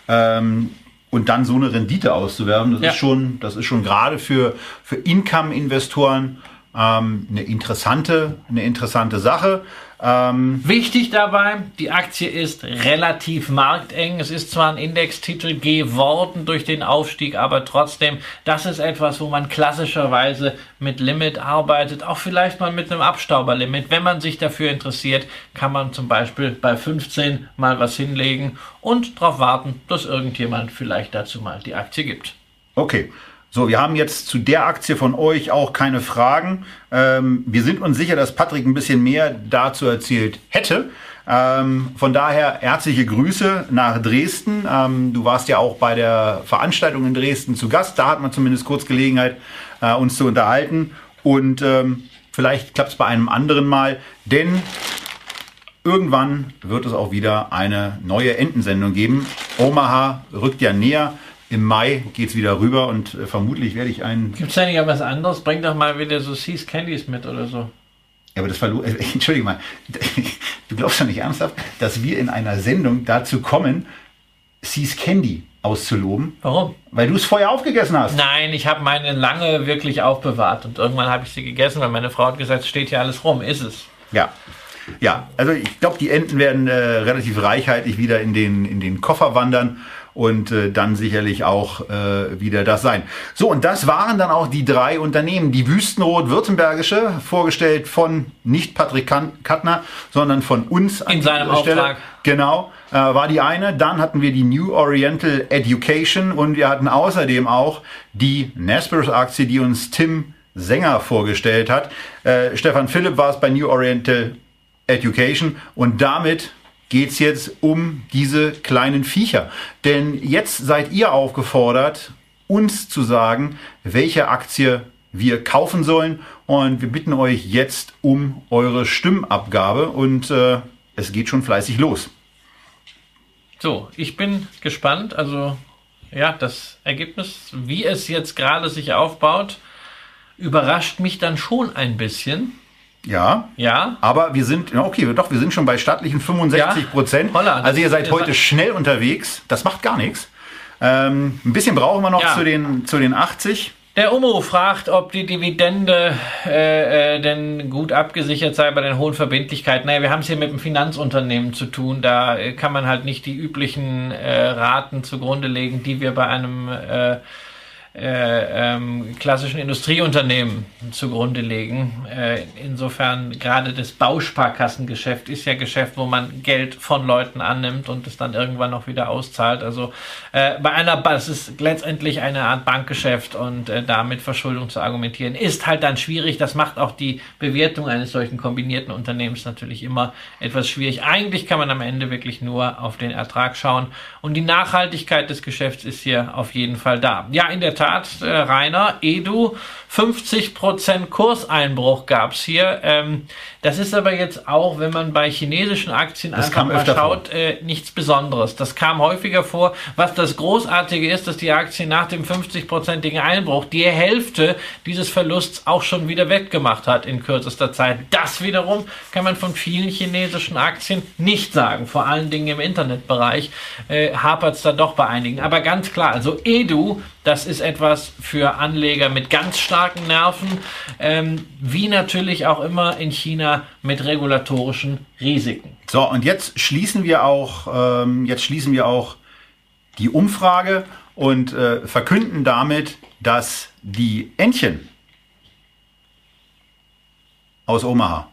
Ähm, und dann so eine Rendite auszuwerben, das Ja. ist schon, das ist schon gerade für, für Income-Investoren ähm, eine interessante, eine interessante Sache. Ähm, Wichtig dabei, die Aktie ist relativ markteng. Es ist zwar ein Indextitel geworden durch den Aufstieg, aber trotzdem, das ist etwas, wo man klassischerweise mit Limit arbeitet, auch vielleicht mal mit einem Abstauberlimit. Wenn man sich dafür interessiert, kann man zum Beispiel bei 15 mal was hinlegen und darauf warten, dass irgendjemand vielleicht dazu mal die Aktie gibt. Okay. So, wir haben jetzt zu der Aktie von euch auch keine Fragen. Ähm, wir sind uns sicher, dass Patrick ein bisschen mehr dazu erzählt hätte. Ähm, von daher herzliche Grüße nach Dresden. Ähm, du warst ja auch bei der Veranstaltung in Dresden zu Gast. Da hat man zumindest kurz Gelegenheit, äh, uns zu unterhalten. Und ähm, vielleicht klappt es bei einem anderen Mal, denn irgendwann wird es auch wieder eine neue Entensendung geben. Omaha rückt ja näher. Im Mai geht's wieder rüber und äh, vermutlich werde ich einen. Gibt es da nicht auch was anderes? Bring doch mal wieder so Seas Candies mit oder so. Ja, aber das verlor. Äh, Entschuldige mal. Du glaubst doch nicht ernsthaft, dass wir in einer Sendung dazu kommen, Seas Candy auszuloben, Warum? weil du es vorher aufgegessen hast. Nein, ich habe meine lange wirklich aufbewahrt und irgendwann habe ich sie gegessen, weil meine Frau hat gesagt, es steht hier alles rum. Ist es? Ja. Ja, also ich glaube, die Enten werden äh, relativ reichhaltig wieder in den, in den Koffer wandern und äh, dann sicherlich auch äh, wieder das sein. So, und das waren dann auch die drei Unternehmen. Die Wüstenrot-Württembergische, vorgestellt von nicht Patrick Kattner, sondern von uns. an In seinem Stelle. Auftrag. Genau, äh, war die eine. Dann hatten wir die New Oriental Education und wir hatten außerdem auch die Naspers-Aktie, die uns Tim Sänger vorgestellt hat. Äh, Stefan Philipp war es bei New Oriental Education und damit geht's jetzt um diese kleinen Viecher. Denn jetzt seid ihr aufgefordert, uns zu sagen, welche Aktie wir kaufen sollen. Und wir bitten euch jetzt um eure Stimmabgabe und äh, es geht schon fleißig los. So, ich bin gespannt. Also, ja, das Ergebnis, wie es jetzt gerade sich aufbaut, überrascht mich dann schon ein bisschen. Ja. Ja, Aber wir sind, ja, okay, doch, wir sind schon bei stattlichen 65 Prozent. Holla, das- also ihr seid heute schnell unterwegs. Das macht gar nichts. Ähm, ein bisschen brauchen wir noch Ja. zu, den, zu den 80. Der Umo fragt, ob die Dividende äh, äh, denn gut abgesichert sei bei den hohen Verbindlichkeiten. Naja, wir haben es hier mit einem Finanzunternehmen zu tun. Da äh, kann man halt nicht die üblichen äh, Raten zugrunde legen, die wir bei einem äh, äh, ähm, klassischen Industrieunternehmen zugrunde legen. Äh, insofern gerade das Bausparkassengeschäft ist ja Geschäft, wo man Geld von Leuten annimmt und es dann irgendwann noch wieder auszahlt. Also äh, bei einer, Ba- es ist letztendlich eine Art Bankgeschäft und äh, damit Verschuldung zu argumentieren, ist halt dann schwierig. Das macht auch die Bewertung eines solchen kombinierten Unternehmens natürlich immer etwas schwierig. Eigentlich kann man am Ende wirklich nur auf den Ertrag schauen und die Nachhaltigkeit des Geschäfts ist hier auf jeden Fall da. Ja, in der Tat, äh, Rainer, Edu, 50% Kurseinbruch gab's hier. Ähm, das ist aber jetzt auch, wenn man bei chinesischen Aktien Das einfach mal schaut, äh, nichts Besonderes. Das kam häufiger vor. Was das Großartige ist, dass die Aktie nach dem 50-prozentigen Einbruch die Hälfte dieses Verlusts auch schon wieder wettgemacht hat in kürzester Zeit. Das wiederum kann man von vielen chinesischen Aktien nicht sagen. Vor allen Dingen im Internetbereich äh, hapert es da doch bei einigen. Aber ganz klar, also Edu, das ist etwas für Anleger mit ganz starken Nerven, ähm, wie natürlich auch immer in China mit regulatorischen Risiken. So, und jetzt schließen wir auch, ähm, jetzt schließen wir auch die Umfrage und äh, verkünden damit, dass die Entchen aus Omaha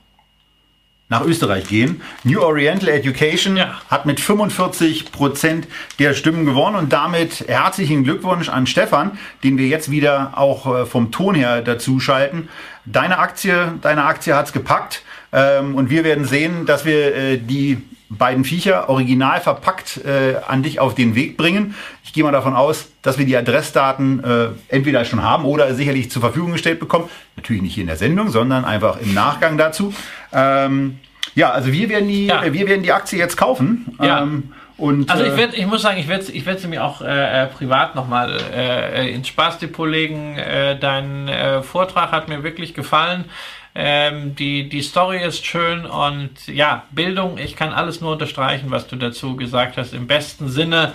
nach Österreich gehen. New Oriental Education Ja. hat mit 45 Prozent der Stimmen gewonnen und damit herzlichen Glückwunsch an Stefan, den wir jetzt wieder auch äh, vom Ton her dazu schalten. Deine Aktie, deine Aktie hat's gepackt ähm, und wir werden sehen, dass wir äh, die beiden Viecher original verpackt äh, an dich auf den Weg bringen. Ich gehe mal davon aus, dass wir die Adressdaten äh, entweder schon haben oder sicherlich zur Verfügung gestellt bekommen. Natürlich nicht hier in der Sendung, sondern einfach im Nachgang dazu. Ähm, ja, also wir werden die, Ja. äh, wir werden die Aktie jetzt kaufen. Ja. Ähm, und, Also äh, ich, werd, ich muss sagen, ich werde ich werd sie mir auch äh, äh, privat nochmal äh, ins Spaßdepot legen. Äh, dein äh, Vortrag hat mir wirklich gefallen. Ähm, die, die Story ist schön und ja, Bildung, ich kann alles nur unterstreichen, was du dazu gesagt hast. Im besten Sinne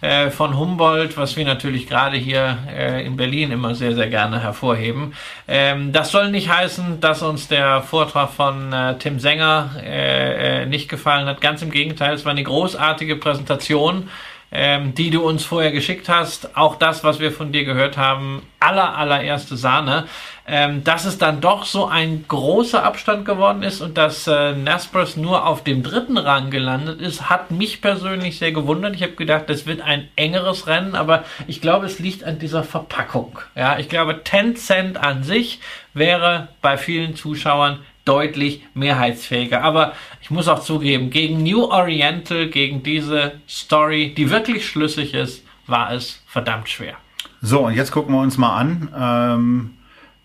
äh, von Humboldt, was wir natürlich gerade hier äh, in Berlin immer sehr, sehr gerne hervorheben. Ähm, das soll nicht heißen, dass uns der Vortrag von äh, Tim Sänger äh, äh, nicht gefallen hat. Ganz im Gegenteil, es war eine großartige Präsentation ähm, die du uns vorher geschickt hast. Auch das, was wir von dir gehört haben, aller, allererste Sahne. Ähm, dass es dann doch so ein großer Abstand geworden ist und dass äh, Naspers nur auf dem dritten Rang gelandet ist, hat mich persönlich sehr gewundert. Ich habe gedacht, das wird ein engeres Rennen, aber ich glaube, es liegt an dieser Verpackung. Ja, ich glaube, Tencent an sich wäre bei vielen Zuschauern deutlich mehrheitsfähiger. Aber ich muss auch zugeben, gegen New Oriental, gegen diese Story, die wirklich schlüssig ist, war es verdammt schwer. So, und jetzt gucken wir uns mal an, ähm,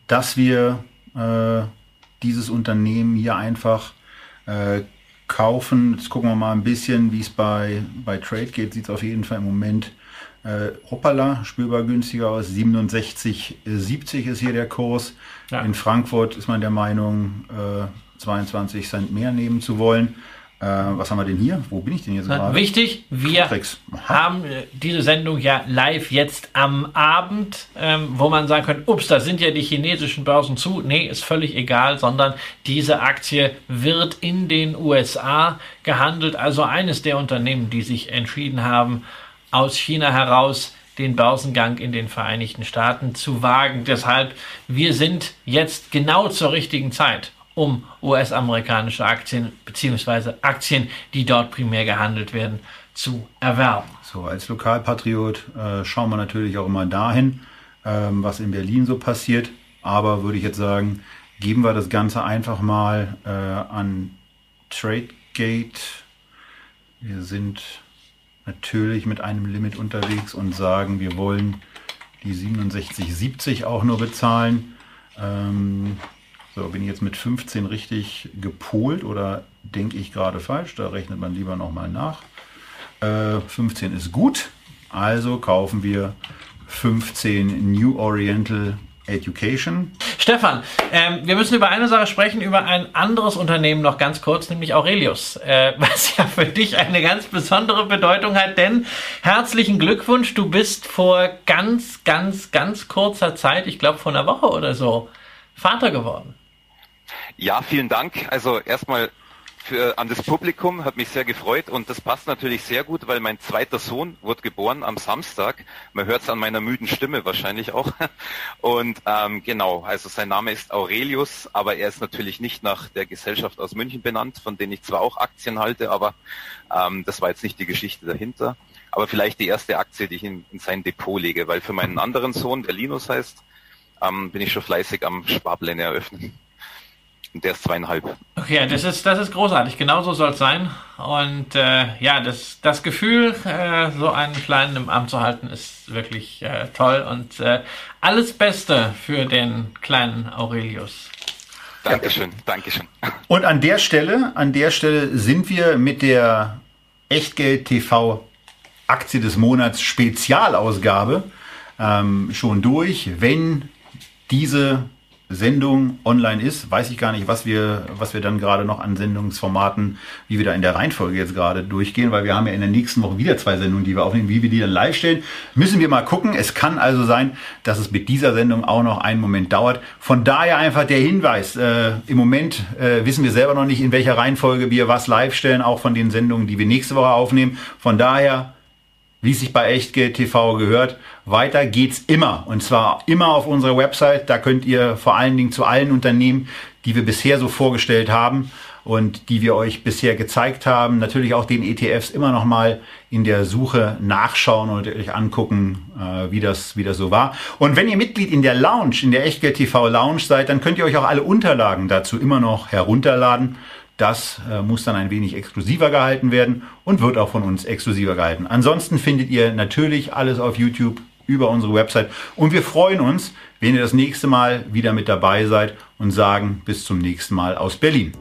dass wir äh, dieses Unternehmen hier einfach äh, kaufen. Jetzt gucken wir mal ein bisschen, wie es bei, bei Trade geht. Sieht es auf jeden Fall im Moment äh, hoppala, spürbar günstiger aus. 67,70 ist hier der Kurs. Ja. In Frankfurt ist man der Meinung, äh, 22 Cent mehr nehmen zu wollen. Äh, was haben wir denn hier? Wo bin ich denn jetzt gerade? Wichtig, wir haben äh, diese Sendung ja live jetzt am Abend, ähm, wo man sagen könnte, ups, da sind ja die chinesischen Börsen zu. Nee, ist völlig egal, sondern diese Aktie wird in den USA gehandelt. Also eines der Unternehmen, die sich entschieden haben, aus China heraus den Börsengang in den Vereinigten Staaten zu wagen. Deshalb, wir sind jetzt genau zur richtigen Zeit, um US-amerikanische Aktien beziehungsweise Aktien, die dort primär gehandelt werden, zu erwerben. So, als Lokalpatriot äh, schauen wir natürlich auch immer dahin, ähm, was in Berlin so passiert. Aber würde ich jetzt sagen, geben wir das Ganze einfach mal äh, an TradeGate. Wir sind natürlich mit einem Limit unterwegs und sagen, wir wollen die 67,70 auch nur bezahlen. Ähm, so, bin ich jetzt mit 15 richtig gepolt oder denke ich gerade falsch? Da rechnet man lieber nochmal nach. Äh, 15 ist gut, also kaufen wir 15 New Oriental Education. Stefan, ähm, wir müssen über eine Sache sprechen, über ein anderes Unternehmen noch ganz kurz, nämlich Aurelius, äh, was ja für dich eine ganz besondere Bedeutung hat, denn herzlichen Glückwunsch, du bist vor ganz, ganz, ganz kurzer Zeit, ich glaube vor einer Woche oder so, Vater geworden. Ja, vielen Dank. Also erstmal für, an das Publikum, hat mich sehr gefreut und das passt natürlich sehr gut, weil mein zweiter Sohn wurde geboren am Samstag. Man hört es an meiner müden Stimme wahrscheinlich auch. Und ähm, genau, also sein Name ist Aurelius, aber er ist natürlich nicht nach der Gesellschaft aus München benannt, von denen ich zwar auch Aktien halte, aber ähm, das war jetzt nicht die Geschichte dahinter. Aber vielleicht die erste Aktie, die ich in, in sein Depot lege, weil für meinen anderen Sohn, der Linus heißt, ähm, bin ich schon fleißig am Sparpläne eröffnen. Und der ist zweieinhalb. Okay, das ist, das ist großartig. Genauso soll es sein. Und äh, ja, das, das Gefühl, äh, so einen Kleinen im Arm zu halten, ist wirklich äh, toll. Und äh, alles Beste für den kleinen Aurelius. Dankeschön, Dankeschön. Und an der Stelle, an der Stelle sind wir mit der Echtgeld TV Aktie des Monats Spezialausgabe ähm, schon durch. Wenn diese Sendung online ist, weiß ich gar nicht, was wir, was wir dann gerade noch an Sendungsformaten, wie wir da in der Reihenfolge jetzt gerade durchgehen, weil wir haben ja in der nächsten Woche wieder zwei Sendungen, die wir aufnehmen, wie wir die dann live stellen. Müssen wir mal gucken. Es kann also sein, dass es mit dieser Sendung auch noch einen Moment dauert. Von daher einfach der Hinweis. Äh, Im Moment äh, wissen wir selber noch nicht, in welcher Reihenfolge wir was live stellen, auch von den Sendungen, die wir nächste Woche aufnehmen. Von daher wie es sich bei Echtgeld TV gehört. Weiter geht's immer. Und zwar immer auf unserer Website. Da könnt ihr vor allen Dingen zu allen Unternehmen, die wir bisher so vorgestellt haben und die wir euch bisher gezeigt haben, natürlich auch den ETFs immer noch mal in der Suche nachschauen und euch angucken, äh, wie das, wie das so war. Und wenn ihr Mitglied in der Lounge, in der Echtgeld TV Lounge seid, dann könnt ihr euch auch alle Unterlagen dazu immer noch herunterladen. Das äh, muss dann ein wenig exklusiver gehalten werden und wird auch von uns exklusiver gehalten. Ansonsten findet ihr natürlich alles auf YouTube über unsere Website und wir freuen uns, wenn ihr das nächste Mal wieder mit dabei seid und sagen bis zum nächsten Mal aus Berlin.